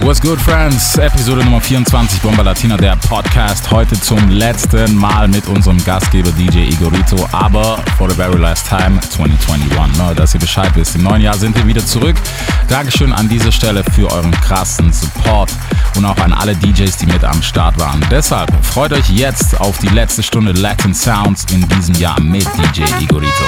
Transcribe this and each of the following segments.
What's good, friends? Episode Nummer 24 Bomba Latina, der Podcast. Heute zum letzten Mal mit unserem Gastgeber DJ Igorito, aber for the very last time 2021. Ne, dass ihr Bescheid wisst. Im neuen Jahr sind wir wieder zurück. Dankeschön an dieser Stelle für euren krassen Support und auch an alle DJs, die mit am Start waren. Deshalb freut euch jetzt auf die letzte Stunde Latin Sounds in diesem Jahr mit DJ Igorito.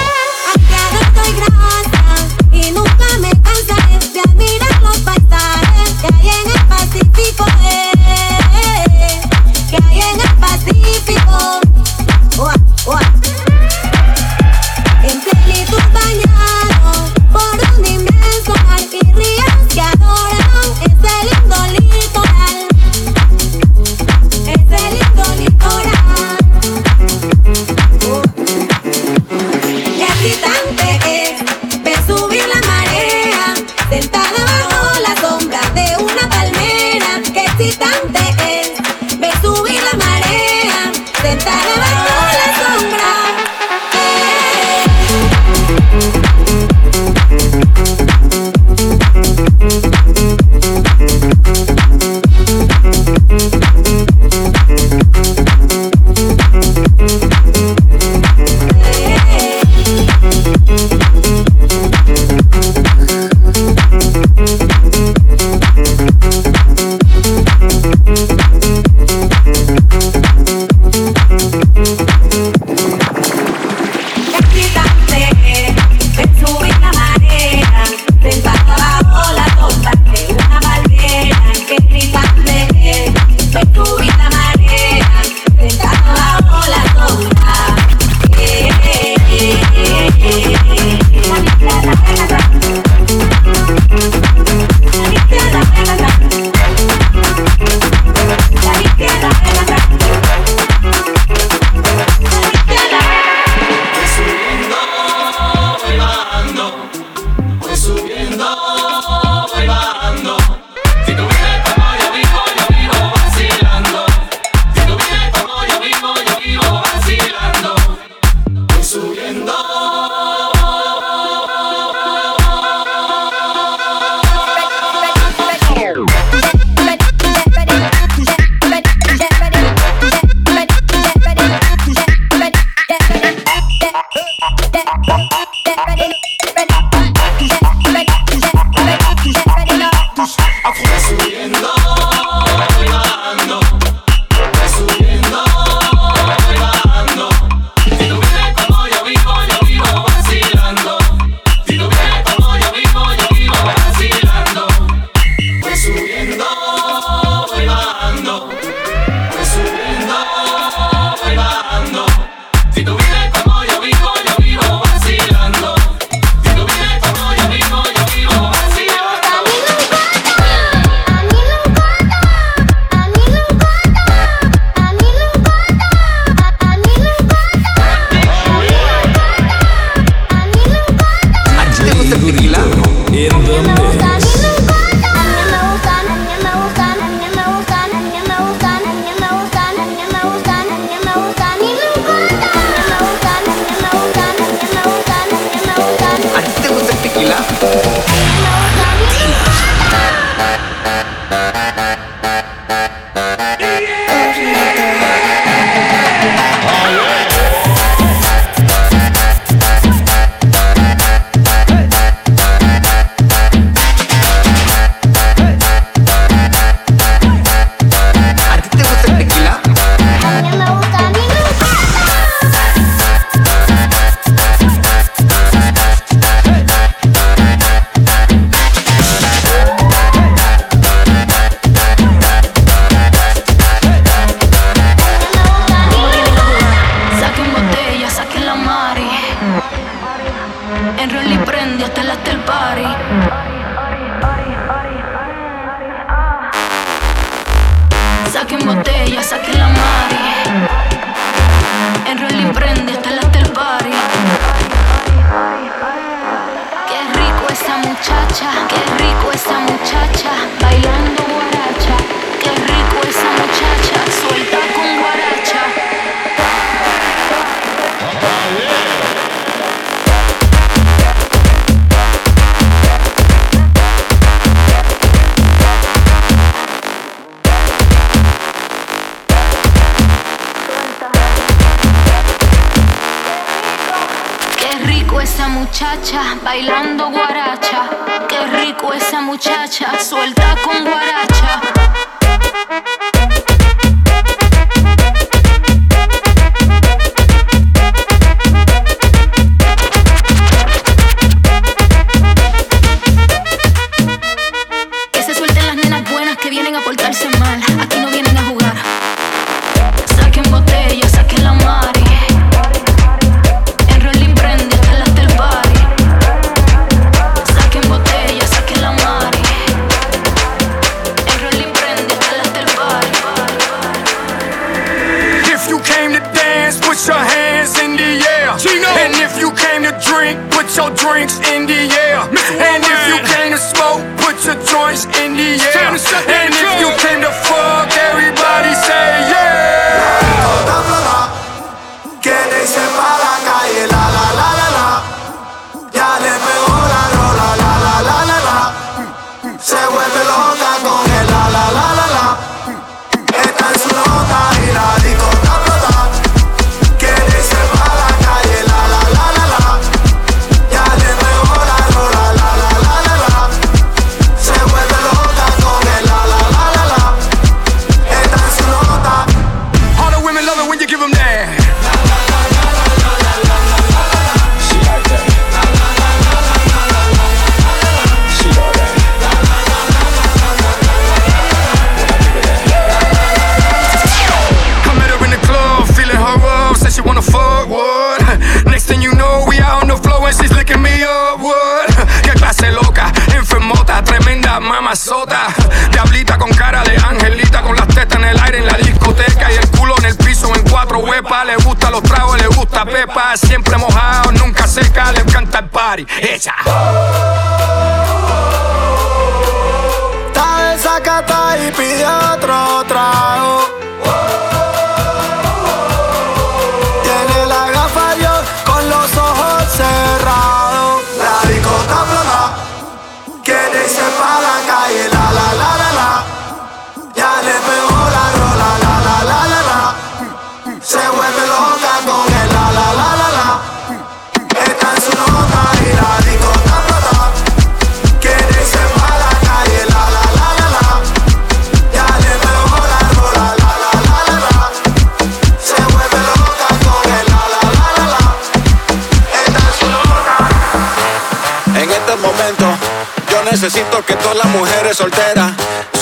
necesito que todas las mujeres solteras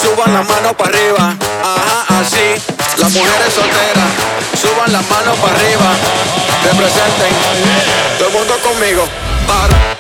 suban la mano para arriba. Ajá, así. Las mujeres solteras suban la mano para arriba. Representen. Todo el mundo conmigo. Para.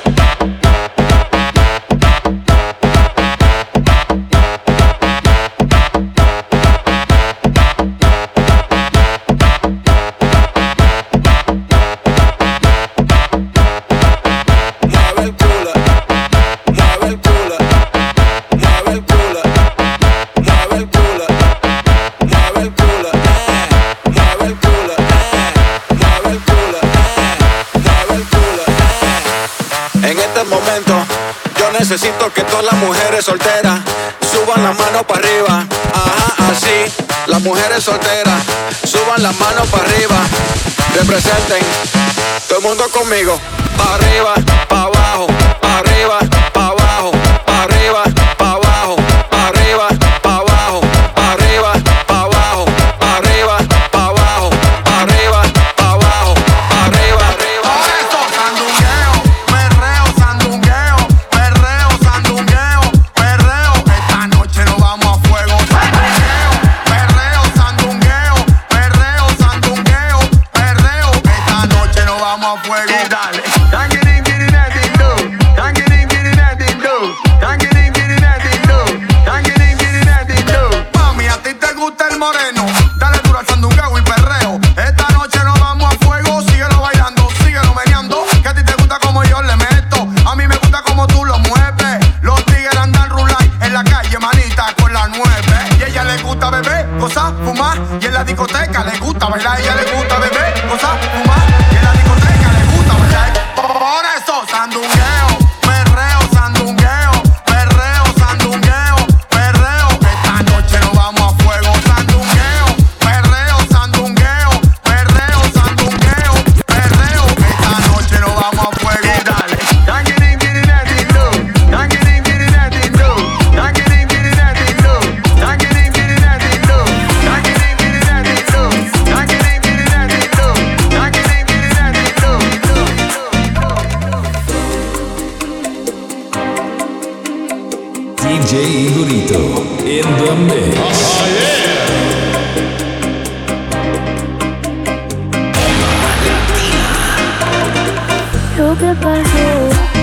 DJ Igorito in the mix. Oh, yeah. Yo te paso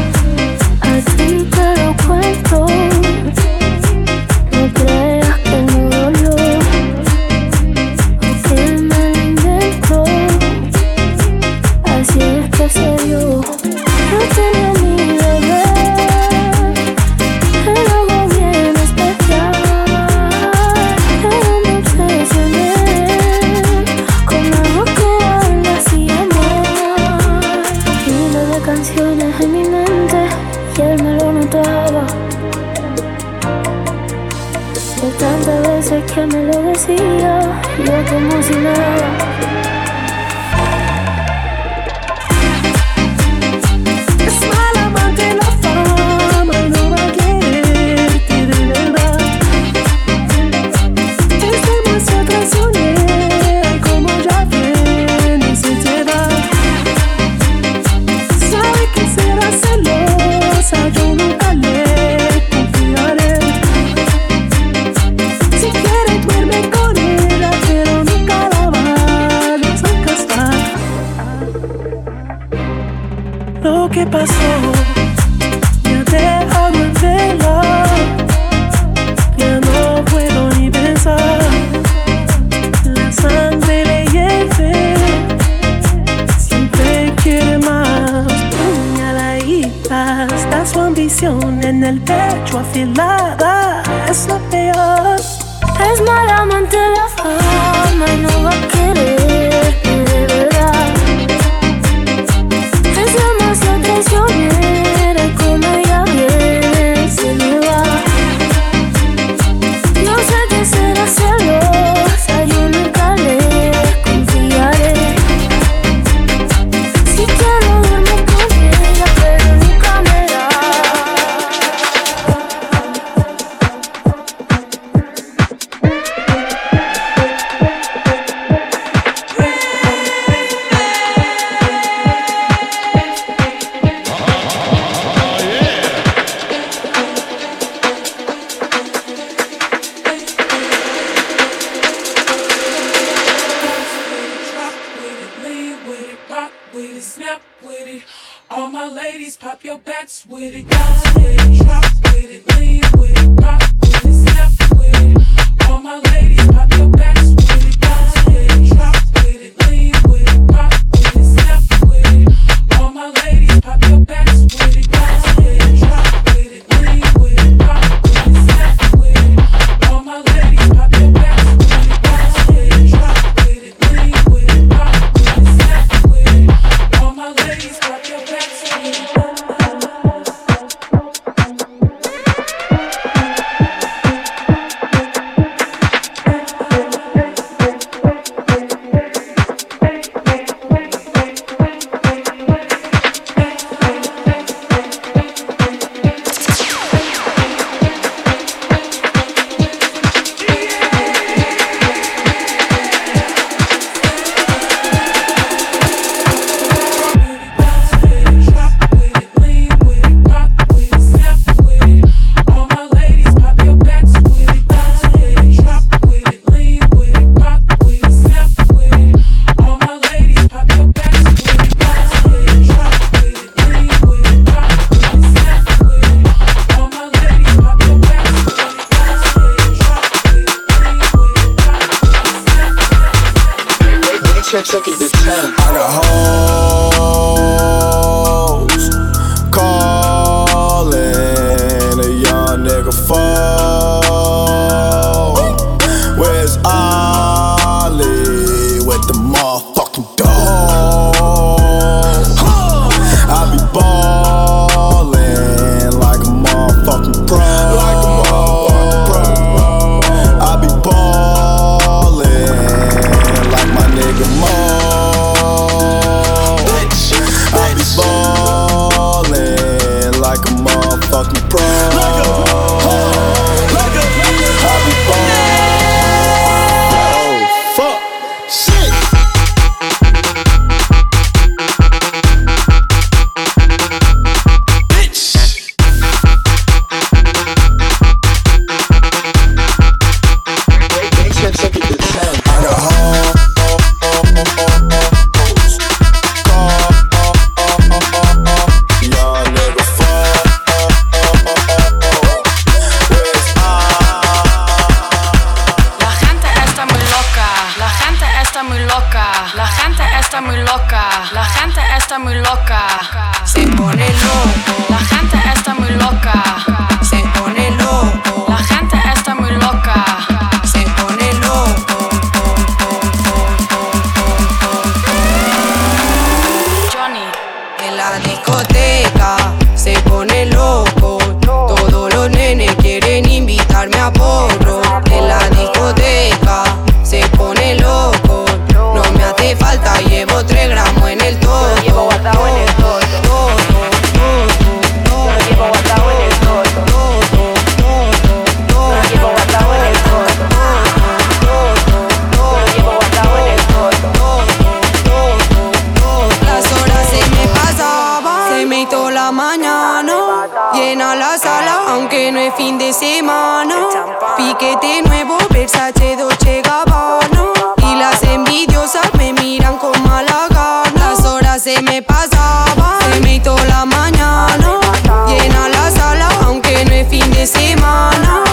es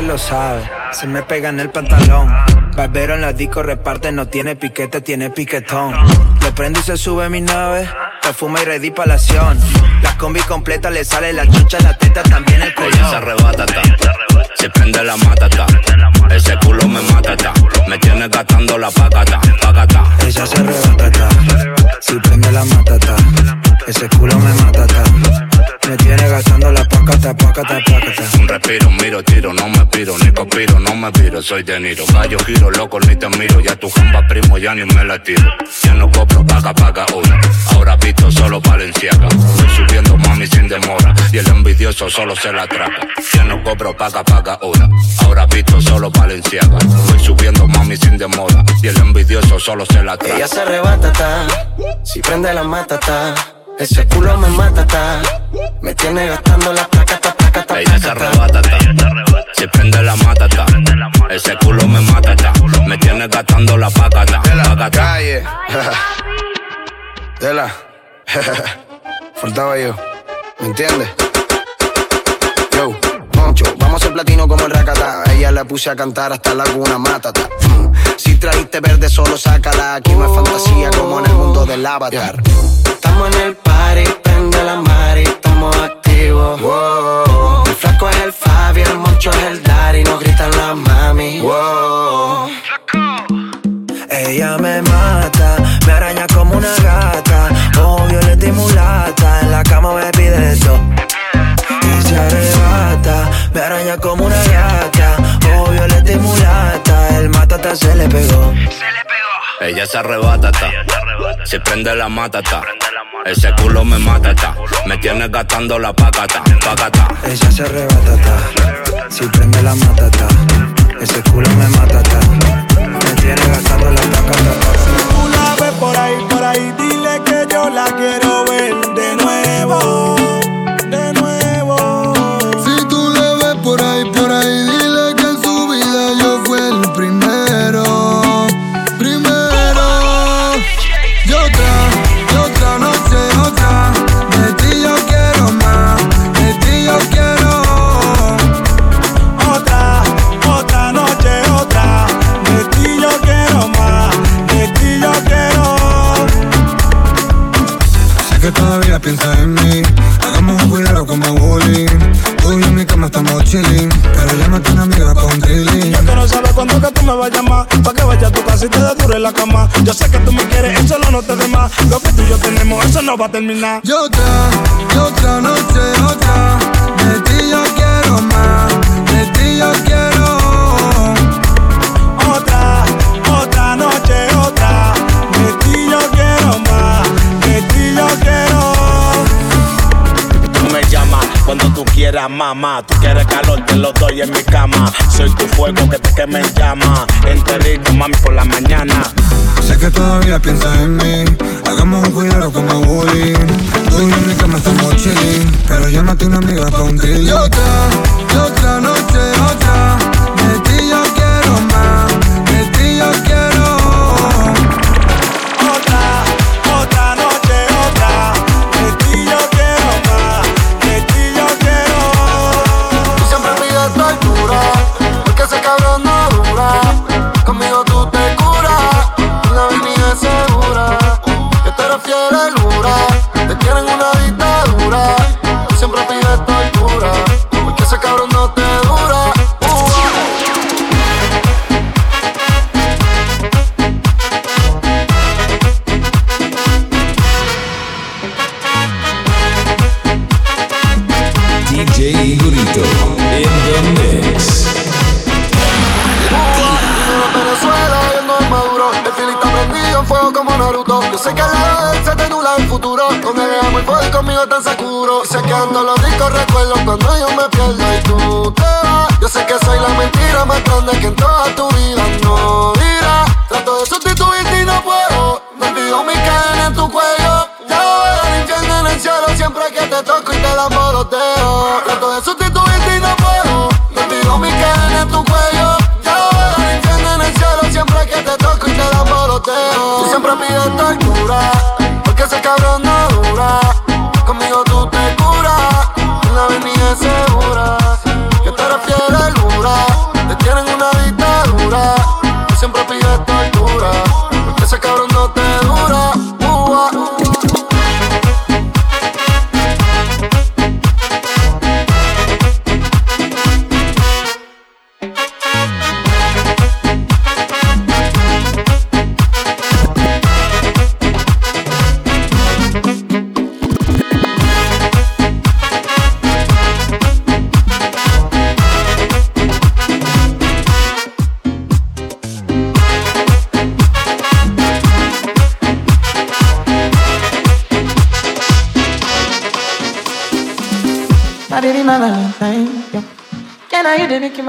y lo sabe. Se me pega en el pantalón. Barbero en la disco reparte, no tiene piquete, tiene piquetón. Le prendo y se sube mi nave. Perfume y ready pa' la acción. La combi completa le sale la chucha, la teta, también el Ella se arrebata, ta. Se prende la matata. Ese culo me mata, ta. Me tiene gastando la pacata, pacata. Ella se arrebata, ta. Si prende la matata. Ese culo me mata, ta. Me tiene gastando la pacata, pacata, pacata. Un respiro, miro, tiro, no me piro, ni conspiro, no me piro, soy de Niro. Gallo, giro, loco, ni te miro, ya tu jamba primo, ya ni me la tiro. Ya no cobro, paga, paga una. Ahora visto solo Valenciaga. Voy subiendo, mami, sin demora. Y el envidioso solo se la traga. Ya no cobro, paga, paga una. Ahora visto solo Valenciaga. Voy subiendo, mami, sin demora. Y el envidioso solo se la traga. Ella se arrebata, ta. Si prende la mata, ta. Ese culo me mata, ta. Me tiene gastando la placa, ta, placa, ta, Ella se ta. arrebata, ta. Se prende la mata, ta. Ese culo me mata, ta. Me tiene gastando la pacata, De la calle. De la. Faltaba yo. ¿Me entiendes? Yo, Moncho, vamos a ser platino como el racata. Ella la puse a cantar hasta la cuna, mátata. Mm, Si trajiste verde, solo sácala. Aquí no es fantasía como en el mundo del avatar. Estamos en el party, prende la mari, estamos activos. Wow, El flaco es el Fabi, el moncho es el Dari, nos gritan la mami. wow. Ella me mata, me araña como una gata. Ojo violeta y mulata, en la cama me pide todo. Y se arrebata, me araña como una gata. Ojo violeta y mulata, el matata se le pegó. Ella se arrebata, ta. Se prende la mata, ta. Ese culo me mata, ta. Me tiene gastando la pacata, pacata. Ella se arrebata, ta. Si prende la matata, ese culo me mata, ta. Me tiene gastando la tacata. tú la ves por ahí, por ahí, dile que yo la quiero ver de nuevo, piensas en mí. Hagamos un cuidado como bullying. Tú y en mi cama estamos chilling. Pero llámate una amiga con drilling. Yo quiero saber cuándo que tú me vas a llamar Pa' que vaya a tu casa y te dure la cama Yo sé que tú me quieres, eso no te dé más Lo que tú y yo tenemos, eso no va a terminar Y otra, y otra noche, otra. Cuando tú quieras, mamá. Tú quieres calor, te lo doy en mi cama. Soy tu fuego que te queme en llama. Enterito, mami, por la mañana. Sé que todavía piensas en mí. Hagamos un cuidado como bullying. Tú y en mi cama estamos chilling. Pero llámate una amiga pa' un trilling. Y otra, y otra noche, otra.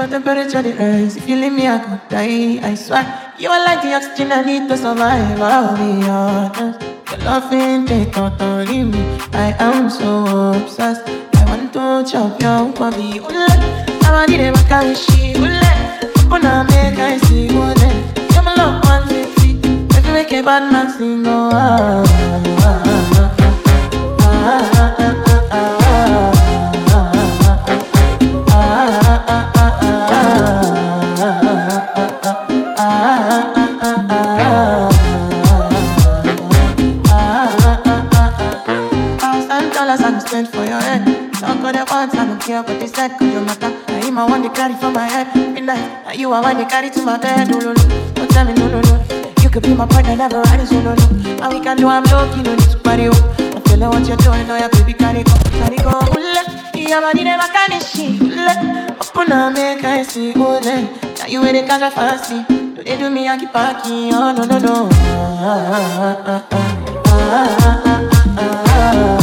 My temperature the rise? If you leave me, I could die. I swear, you are like the oxygen I need to survive. I'll be honest. Your love ain't take out on me. I am so obsessed. I want to chop your body. Ule, I need a carry she. Ule, wanna make I see ule. You're my love one fifty. If you make a bad man sing, oh ah you are one they carry to my bed. No, no, no, don't tell me no, no, no. You could be my partner, never ride solo, no. And we can do I'm you no need party, oh. I'm feeling what you're doing, oh yeah, baby, carry go, carry go. Ule, yeah, man, you never can she. Ule, open up, make I see, ule. Now you the catch a fancy. Do they do me, I keep packing, oh no, no, no. Ah, ah, ah, ah, ah, ah, ah, ah, ah.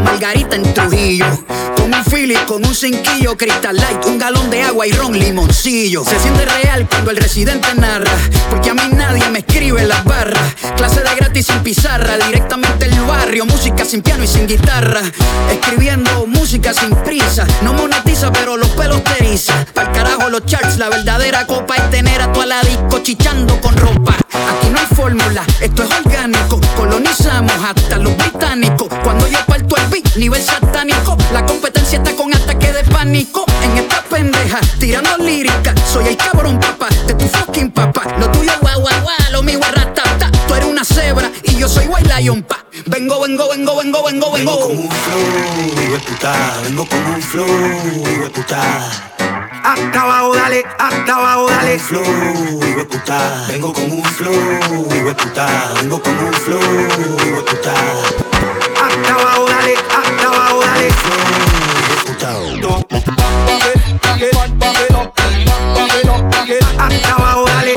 Margarita en Trujillo. Con un Philly, con un cinquillo, Crystal Light, un galón de agua y ron limoncillo. Se siente real cuando el residente narra, porque a mí nadie me escribe en las barras. Clase de gratis sin pizarra, directamente el barrio, música sin piano y sin guitarra. Escribiendo música sin prisa, no monetiza, pero los pelos te eriza. Pa'l carajo los charts, la verdadera copa es tener a tu la disco chichando con ropa. Aquí no hay fórmula, esto es orgánico, colonizamos hasta los británicos. Cuando yo nivel satánico. La competencia está con ataque de pánico. En esta pendeja, tirando lírica. Soy el cabrón papá de tu fucking papá. Lo tuyo guau guau guau, lo mío ratata. Tú eres una cebra y yo soy white lion pa. Vengo, vengo, vengo, vengo, vengo, vengo. Vengo con un flow, de puta. Vengo con un flow, de puta. Hasta abajo, dale, hasta abajo, dale. Flow, hijo puta. Vengo con un flow, hijo puta. Vengo con un flow, hijo puta. Hasta abajo, dale. Hasta abajo, dale.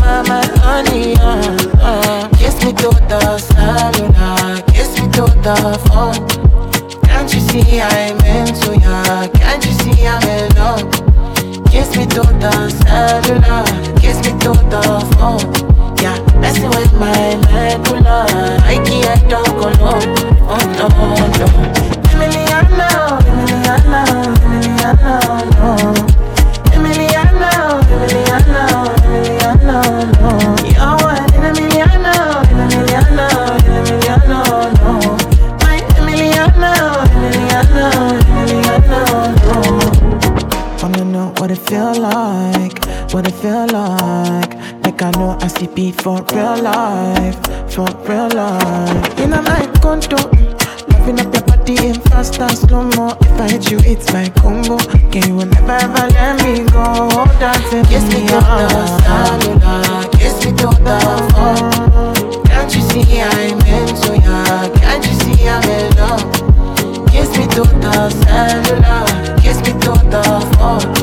my, my honey, uh, uh. Kiss me to the cellula, kiss me to the phone. Can't you see I'm into ya, can't you see I'm in love? Kiss me to the cellula, kiss me to the phone. Yeah, messing with my medulla, I can't talk alone Oh no, no. Emiliano, Emiliano, Emiliano, no. The be for real life, for real life. In a night condo, loving up your body in fast and slow mo. If I hit you, it's my combo. Can you will never ever let me go. Dancing, kiss me to the cellular, kiss me to the phone. Can't you see I'm into ya? Can't you see I'm in love? Kiss me to the cellular, kiss me to the phone.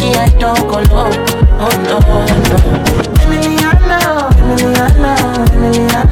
I don't go. Oh no, no. Emily, I know, know, know.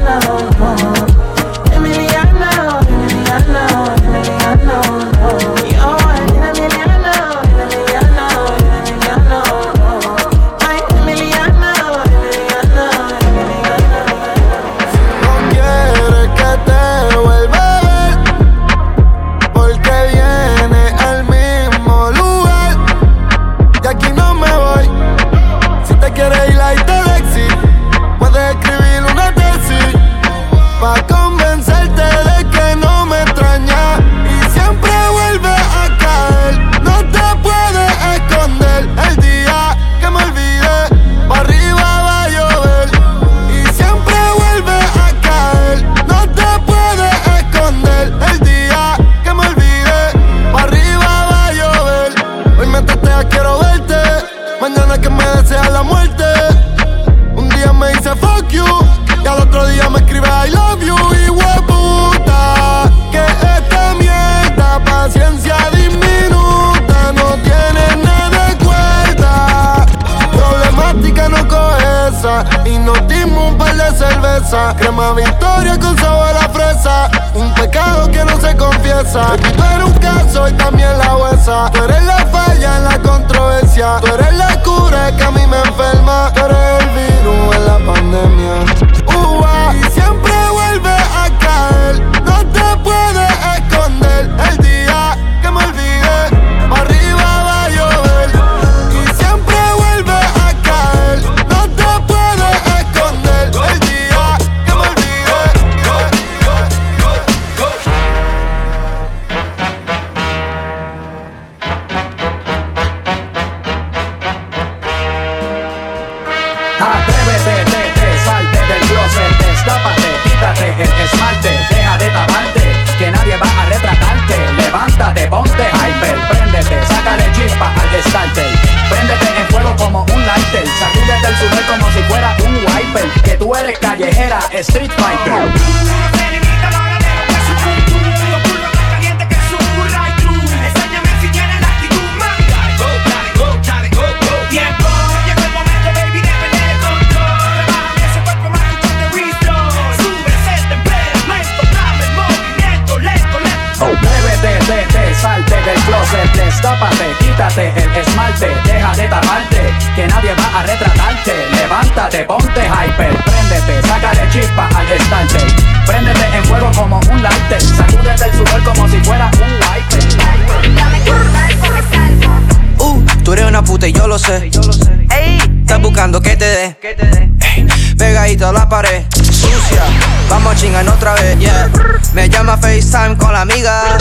Chingar otra vez, yeah. Me llama FaceTime con la amiga.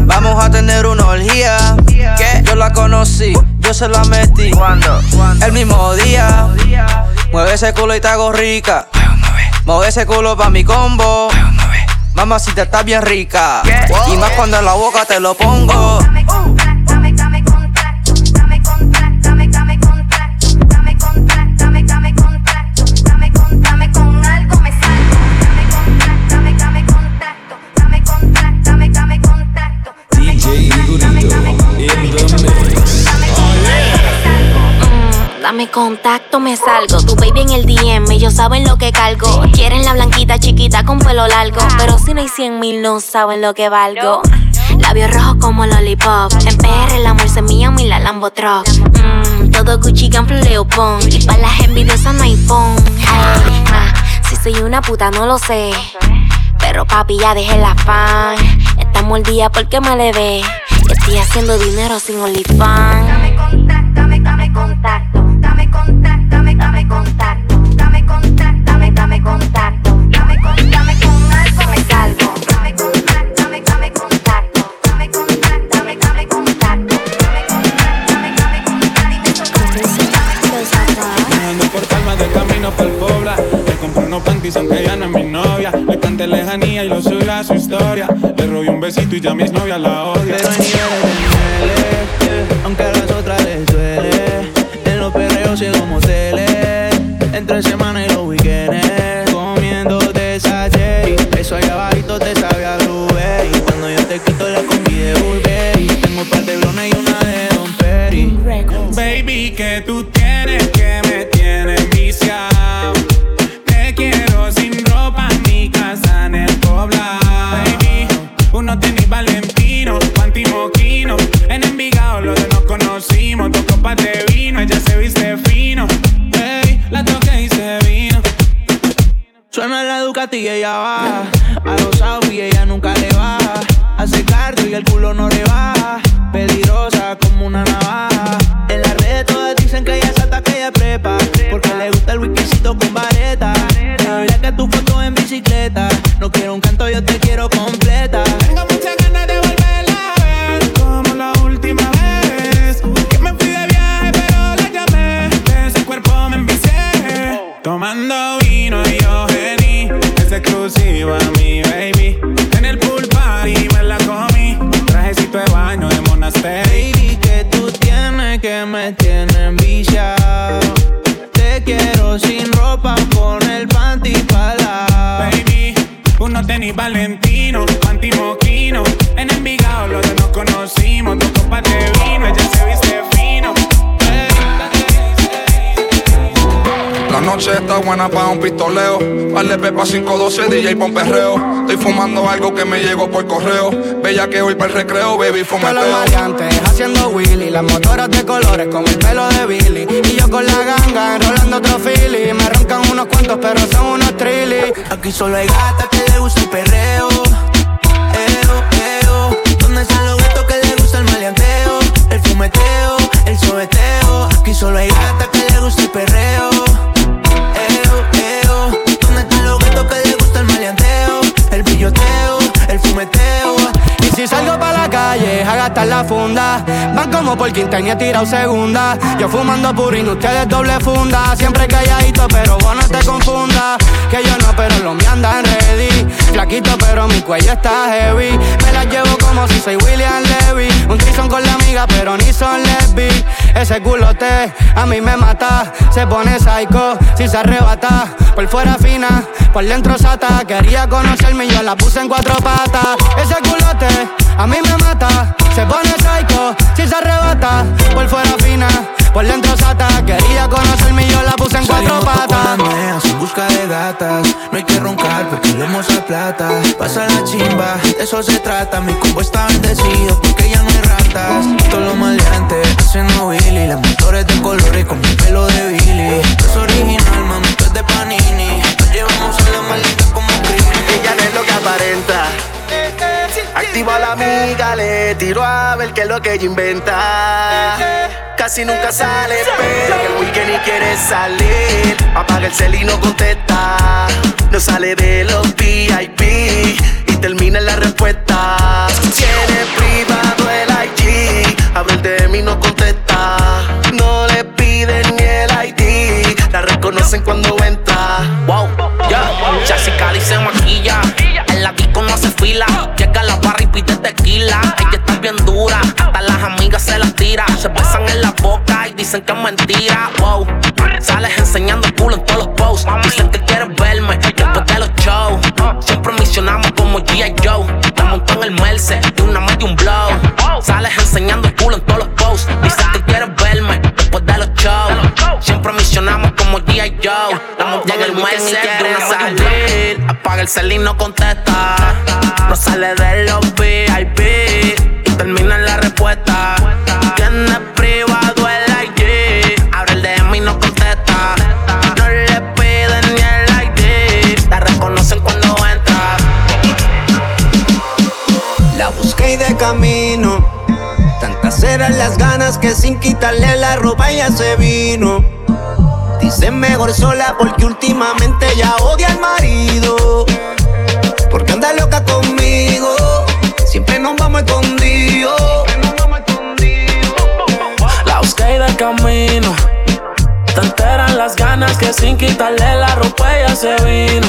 Vamos a tener una orgía. Que yo la conocí, yo se la metí. ¿Cuándo? El mismo día. Mueve ese culo y te hago rica. Mueve ese culo pa' mi combo. Mamacita está bien rica. Y más cuando en la boca te lo pongo. Dame contacto, me salgo. Tu baby en el DM, ellos saben lo que cargo. Quieren la blanquita chiquita con pelo largo. Pero si no hay 100 mil, no saben lo que valgo. Labios rojos como lollipop. En PR el amor se mía, mi la Lambo Truck. Mm, todo Gucci, Ganfle, Leopon. Y pa' las envidiosas no hay phone. Ay, si soy una puta, no lo sé. Pero papi, ya dejé la fan. Está mordida porque me le ve. Estoy haciendo dinero sin OnlyFans. Y lo subí a su historia. Le robé un besito y ya mi novia la odia Ducati y ella baja. A los y ella nunca le baja. Hace cardio y el culo no le baja. Peligrosa como una navaja. En las redes todas dicen que ella salta que ella prepa. Porque le gusta el whiskycito con vareta. Debería que tu foto en bicicleta. No quiero un canto, yo te quiero completa. Uno 12 está buena un pistoleo. Vale pepa 512, DJ pon perreo. Estoy fumando algo que me llegó por correo. Bella que hoy para el recreo, baby, fumeteo. Todos los maleantes haciendo Willy. Las motoras de colores con el pelo de Billy. Y yo con la ganga enrolando otro fili. Me arrancan unos cuantos, pero son unos trilly. Aquí solo hay gatas que le gusta el perreo. Eo, eo. ¿Dónde están los gatos que le gusta el maleanteo? El fumeteo, el sobeteo. Aquí solo hay gatas que le gusta el perreo. Billoteo, el fumeteo. Y si salgo pa' la calle a gastar la funda Van como por quinta y he tirado segunda. Yo fumando purino, ustedes doble funda. Siempre calladito pero vos no te confundas Que yo no pero los míos andan ready. Flaquito pero mi cuello está heavy. Me las llevo como si soy William Levy. Un trison con la amiga pero ni son lesbi Ese culote a mí me mata. Se pone psycho si se arrebata. Por fuera fina, por dentro sata. Quería conocerme y yo la puse en cuatro patas. Ese culote a mí me mata. Se pone psycho si se arrebata. Por fuera fina, por dentro sata. Quería conocerme y yo la puse en cuatro patas. en busca de gatas. No hay que roncar porque vemos la plata. Pasa la chimba, de eso se trata. Mi combo está bendecido porque ya no hay ratas. Todo lo maleante, haciendo Billy. Las motores de colores con mi pelo de Billy. Es original, mami, es de Panini. Nos llevamos a la maldita como crimen. Ella no es lo que aparenta. Activa la amiga, le tiro a ver qué es lo que ella inventa. Casi nunca sale, pero el weekend y quiere salir. Apaga el cel y no contesta. No sale de los VIP y termina en la respuesta. Tiene privado el IG, abre el DM y no contesta. No le piden ni el ID, la reconocen cuando entra. Wow, ya, Jessica dice maquilla. En la disco no hace fila. Llega tequila. Ella está bien dura. Hasta las amigas se las tira. Se besan en la boca y dicen que es mentira. Wow, sales enseñando el culo en todos los posts. Dicen que quieres verme después de los shows. Siempre misionamos como G.I. Joe. Te montó en el Merce, de una más de un blow. Sales enseñando el culo en todos los Joe. La monté en el Merce, de una salir. Apaga el cel y no contesta. No sale de los VIP y termina en la respuesta. Tiene privado el IG. Abre el DM y no contesta. No le piden ni el ID. La reconocen cuando entra. La busqué y de camino. Tantas eran las ganas que sin quitarle la ropa ella se vino. Dice mejor sola porque últimamente ya odia al marido. Porque anda loca conmigo. Siempre nos vamos escondidos. La busqué de camino. Te enteran las ganas que sin quitarle la ropa ella se vino.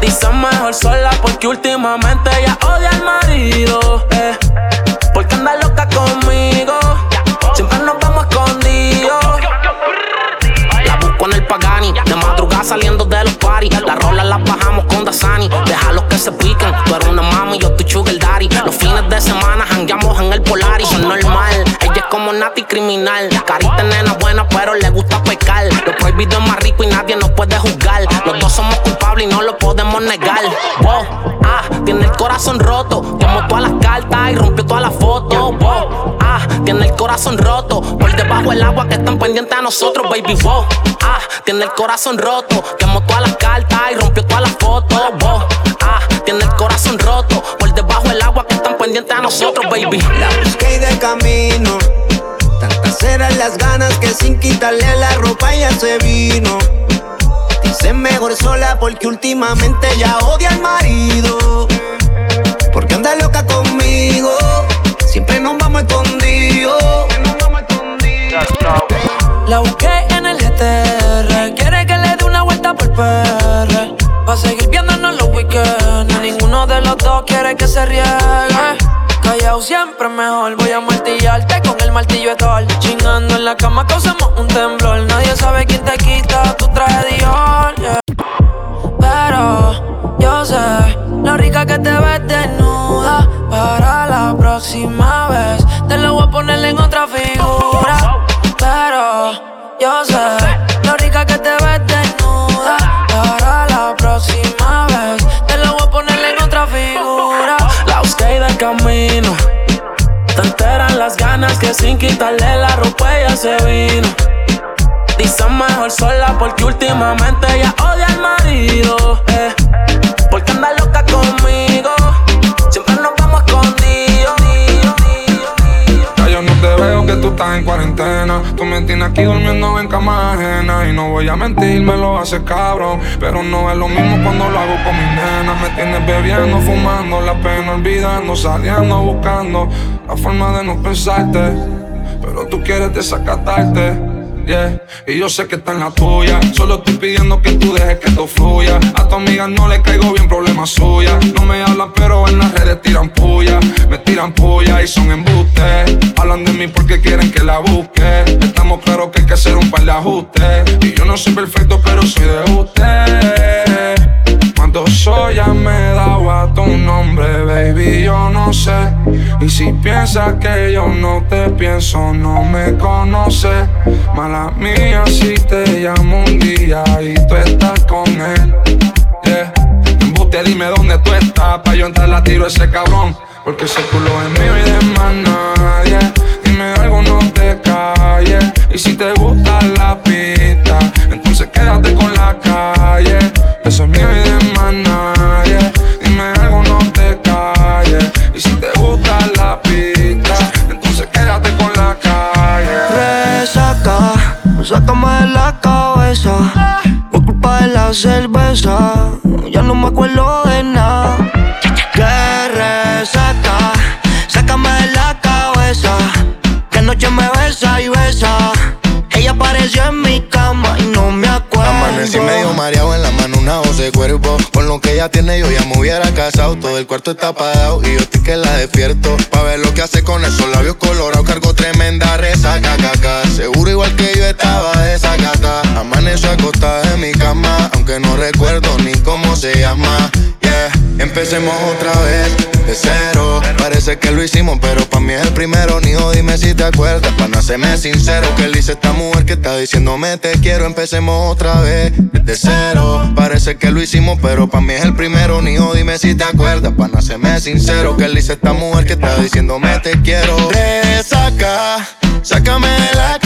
Dice mejor sola porque últimamente ella odia al marido. eh. De los parties. Las bajamos con Dasani. Déjalos que se piquen. Tú eres una mami, yo tu sugar daddy. Los fines de semana jangueamos en el Polaris. Es normal. Ella es como Nati criminal. Carita nena buena, pero le gusta pecar. Lo prohibido es más rico y nadie nos puede juzgar. Los dos somos culpables y no lo podemos negar. Tiene el corazón roto. Quemó todas las cartas y rompió todas las fotos. Wow, ah, tiene el corazón roto. Por debajo del agua que están pendientes a nosotros, baby. Wow, ah, tiene el corazón roto. Quemó todas las cartas y rompió todas las fotos. Wow, ah, tiene el corazón roto. Por debajo del agua que están pendientes a nosotros, baby. La busqué de camino. Tantas eran las ganas que sin quitarle la ropa ella se vino. Dice mejor sola porque últimamente ya odia al marido. Porque anda loca conmigo. Siempre nos vamos escondidos. La busqué en el GTR. Quiere que le dé una vuelta por PR. Pa' seguir viéndonos los weekends. Ninguno de los dos quiere que se riegue. Callao siempre mejor. Voy a martillarte con el martillo Thor. Chingando en la cama causamos un temblor. Nadie sabe quién te quita tu traje Dior. Pero yo sé lo rica que te ves desnuda. Para la próxima vez te lo voy a poner en otra figura. Sin quitarle la ropa ella se vino. Dice mejor sola porque últimamente ella odia al marido. eh. Te veo que tú estás en cuarentena. Tú me tienes aquí durmiendo en cama ajena. Y no voy a mentir, me lo haces cabrón. Pero no es lo mismo cuando lo hago con mis nenas. Me tienes bebiendo, fumando, la pena olvidando, saliendo, buscando la forma de no pensarte. Pero tú quieres desacatarte. Yeah. Y yo sé que está en la tuya. Solo estoy pidiendo que tú dejes que esto fluya. A tu amiga no le caigo bien, problema suya. No me hablan, pero en las redes tiran puya. Me tiran puya y son embustes. Hablan de mí porque quieren que la busque. Estamos claros que hay que hacer un par de ajustes. Y yo no soy perfecto, pero soy de usted. Soy ya me he dado a tu nombre, baby, yo no sé. Y si piensas que yo no te pienso, no me conoces. Mala mía si te llamo un día y tú estás con él. Yeah. Embuste, dime dónde tú estás, pa' yo entrar la tiro a ese cabrón. Porque ese culo es mío y de más nadie. Dime algo, no te calles. Y si te gusta la pista, entonces quédate con la calle. Eso es mío y de más nadie. Dime algo, no te calles. Y si te gusta la pista, entonces quédate con la calle. Resaca, sácame de la cabeza. Por culpa de la cerveza, ya no me acuerdo de nada. Que resaca, sácame de la cabeza. Que anoche me besa y besa. Ella apareció en mi cama y no me acuerdo. Amanecí medio mareado en la mano de. Con lo que ella tiene yo ya me hubiera casado. Todo el cuarto está apagado y yo estoy que la despierto. Pa' ver lo que hace con esos labios colorados. Cargo tremenda resaca, caca. Seguro igual que yo estaba esa gata. Amaneció acostada en mi cama. Aunque no recuerdo ni cómo se llama. Empecemos otra vez de cero. Parece que lo hicimos, pero pa' mí es el primero. Nijo, dime si te acuerdas. Pa' no hacerme sincero. Que él dice esta mujer que está diciéndome te quiero. Empecemos otra vez de cero. Parece que lo hicimos, pero pa' mí es el primero. Nijo, dime si te acuerdas. Pa' no hacerme sincero. Que él dice esta mujer que está diciéndome te quiero. Resaca, sácame de la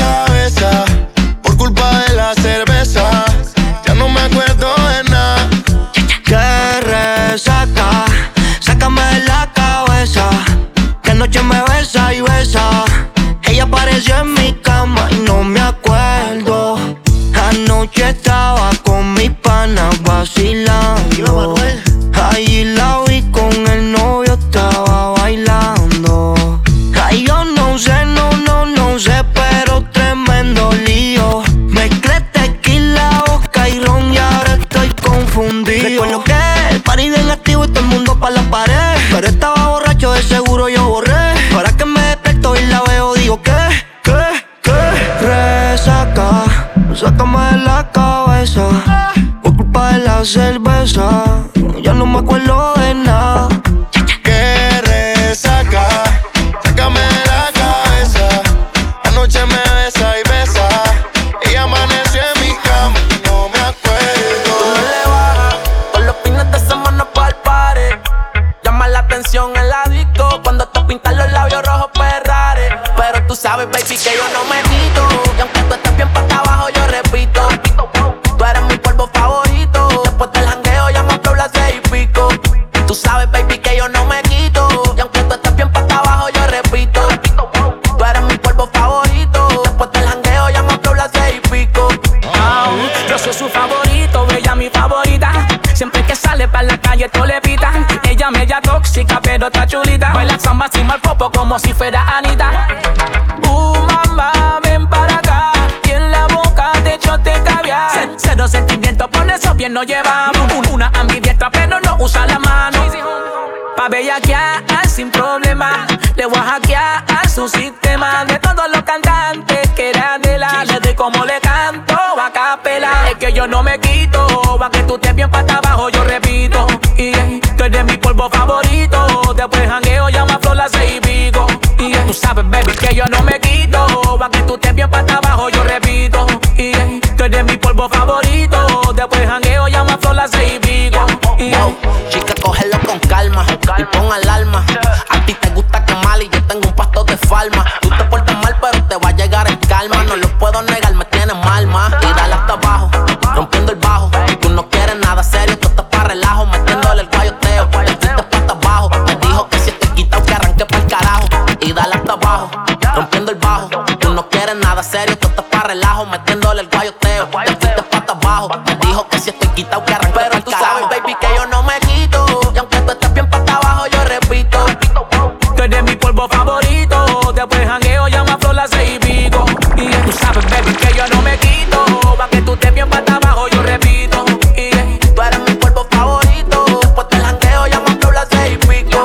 llama flor las seis y pico. Y ey, tú sabes, baby, que yo no me quito. Va que tú estés bien para abajo, yo repito. Y ey, tú eres mi polvo favorito. Después jangueo, llama flor las seis y pico. Y ey, Chica, cógelo con calma y pon alarma. A ti te gusta quemar y yo tengo un pasto de falma. Tú te portas mal, pero te va a llegar en calma. No lo puedo negar, me tienes mal, ma. Dijo que si estoy quitado, que arranco Pero tú sabes, baby, que yo no me quito. Y aunque tú estés bien para abajo, yo repito. Tú eres mi polvo favorito. Después jangueo, llama a flor las seis y pico. Y tú sabes, baby, que yo no me quito. Pa' que tú estés bien para abajo, yo repito. Y yeah. tú eres mi polvo favorito. Después del jangueo, llama flor las seis y pico.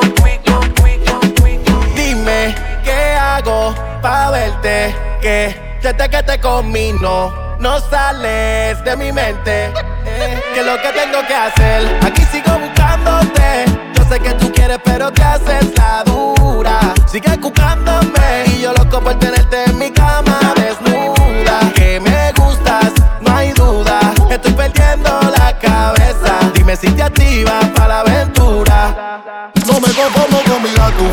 Dime, ¿qué hago pa' verte? Que desde que te comí, no sales de mi mente. Eh, ¿Qué es lo que tengo que hacer? Aquí sigo buscándote. Yo sé que tú quieres, pero te haces la dura. Sigue buscándome y yo loco por tenerte en mi cama desnuda. Que me gustas, no hay duda. Estoy perdiendo la cabeza. Dime si te activas para la aventura. No me conformo con mirar tu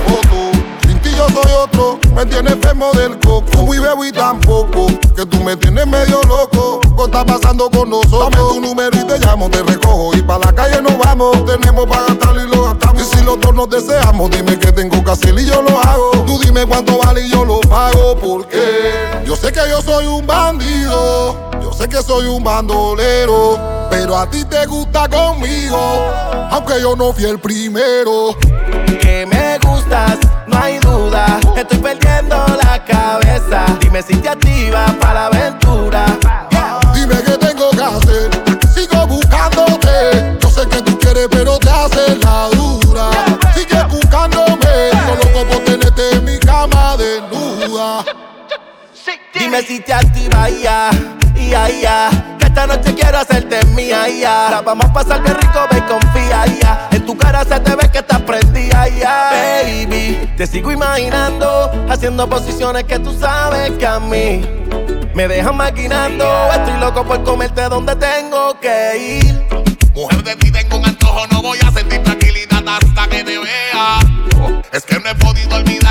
Me tienes enfermo del coco. Tú y bebo y tampoco. Que tú me tienes medio loco. ¿Qué está pasando con nosotros? Dame tu número y te llamo, te recojo. Y para la calle nos vamos. Tenemos para gastar y lo gastamos. Y si los dos nos deseamos, dime qué tengo que hacer y yo lo hago. Tú dime cuánto vale y yo lo pago. Porque yo sé que yo soy un bandido. Sé que soy un bandolero. Pero a ti te gusta conmigo. Aunque yo no fui el primero. Que me gustas, no hay duda. Estoy perdiendo la cabeza. Dime si te activas para la aventura. Dime qué tengo que hacer. Sigo buscándote. Yo sé que tú quieres, pero te haces la dura. Sigue buscándome. Yo loco por tenerte en mi cama desnuda. Dime si te activas ya, Que esta noche quiero hacerte mía, ya. La vamos a pasar bien rico, ve y confía, ya. En tu cara se te ve que estás prendida, ya. Baby, te sigo imaginando, haciendo posiciones que tú sabes que a mí me dejan maquinando. Estoy loco por comerte donde tengo que ir. Mujer de ti tengo un antojo, no voy a sentir tranquilidad hasta que te vea. Es que no he podido olvidar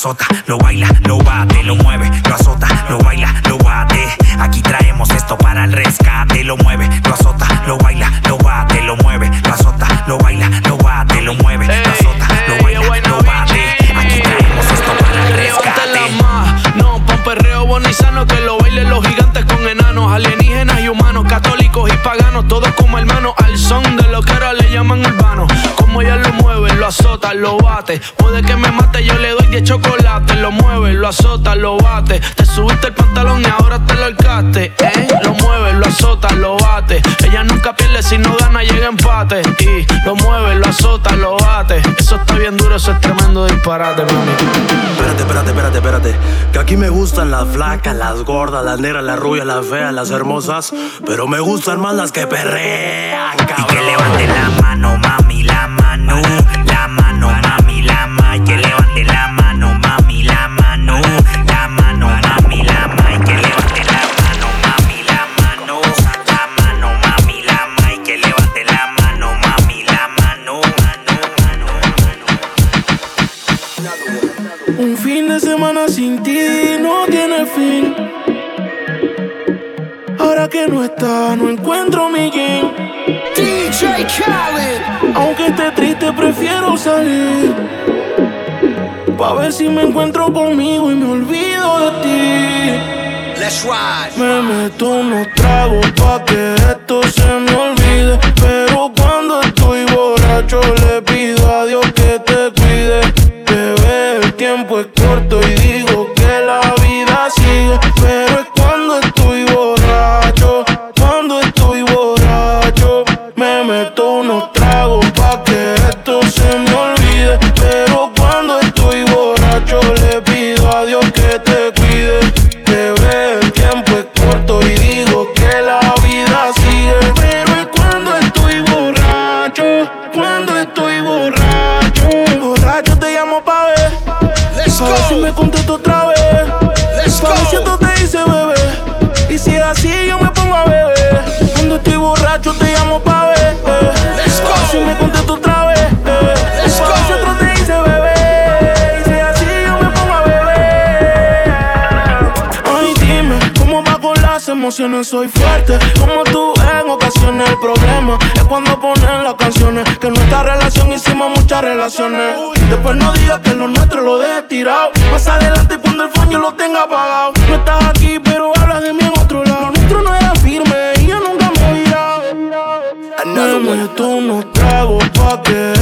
azota, lo baila, lo bate, lo mueve, lo azota, lo baila, lo bate. Aquí traemos esto para el rescate, lo mueve, lo azota, lo baila, lo bate, lo mueve, lo azota, lo baila, lo bate, lo mueve, lo azota, lo baila, lo bate. Aquí traemos esto para el rescate. No, pa' un perreo sano que lo bailen los gigantes con enanos, alienígenas y humanos, católicos y paganos, todos como hermanos, al son de lo que ahora le llaman urbano. Como ella lo mueve, lo azota, lo bate. 10 chocolate. Lo mueve, lo azota, lo bate. Te subiste el pantalón y ahora te lo alcaste, ¿eh? Lo mueve, lo azota, lo bate. Ella nunca pierde, si no gana, llega empate. Y lo mueve, lo azota, lo bate. Eso está bien duro, eso es tremendo disparate, mami. Espérate, espérate, espérate, espérate. Que aquí me gustan las flacas, las gordas, las negras, las rubias, las feas, las hermosas. Pero me gustan más las que perrean, cabrón. Que levante la mano, mami, Ahora que no está, no encuentro mi game. DJ Khaled. Aunque esté triste, prefiero salir. Pa' ver si me encuentro conmigo y me olvido de ti. Let's ride. Me meto unos tragos pa' que esto se me olvide. Pero cuando estoy borracho le pido a Dios que te cuide. Bebé, el tiempo es emociones? Soy fuerte. Como tú en ocasiones. El problema es cuando ponen las canciones. Que en nuestra relación hicimos muchas relaciones. Después no digas que lo nuestro lo dejes tirado. Más adelante cuando el fondo lo tenga apagado. No estás aquí, pero hablas de mí en otro lado. Lo nuestro no era firme y yo nunca me he virado. Me meto unos tragos pa' que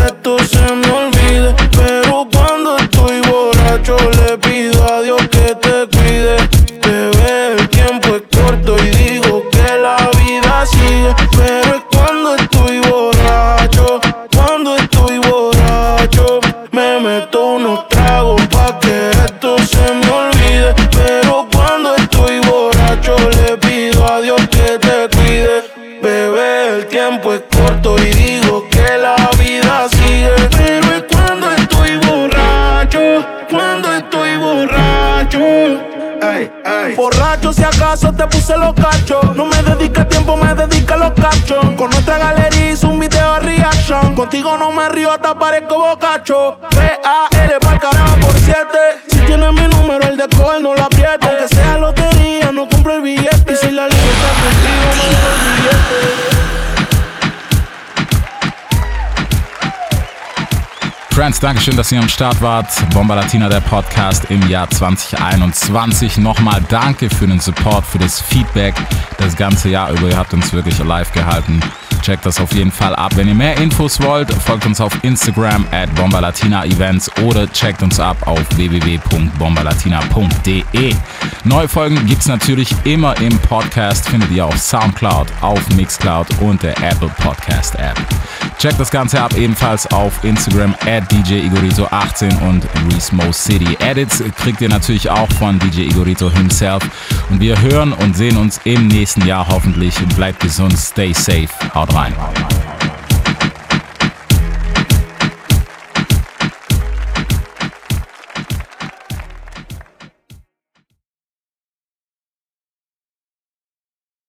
te puse los cachos. No me dedica tiempo, me dedica los cachos. Con nuestra galería hice un video reaction. Contigo no me río, hasta parezco bocacho. Pa'l carajo por siete. Si tienes mi número, el de coger no lo apriete. Aunque sea lotería, no compro el billete Friends, Dankeschön, dass ihr am Start wart. Bomba Latina, der Podcast im Jahr 2021. Nochmal danke für den Support, für das Feedback das ganze Jahr über. Ihr habt uns wirklich alive gehalten. Checkt das auf jeden Fall ab. Wenn ihr mehr Infos wollt, folgt uns auf Instagram at Bomba Latina Events oder checkt uns ab auf www.bombalatina.de. Neue Folgen gibt's natürlich immer im Podcast, findet ihr auf Soundcloud, auf Mixcloud und der Apple Podcast App. Checkt das Ganze ab ebenfalls auf Instagram at DJ Igorito18 und Reesmo City. Edits kriegt ihr natürlich auch von DJ Igorito himself. Und wir hören und sehen uns im nächsten Jahr hoffentlich. Bleibt gesund, stay safe, Haut.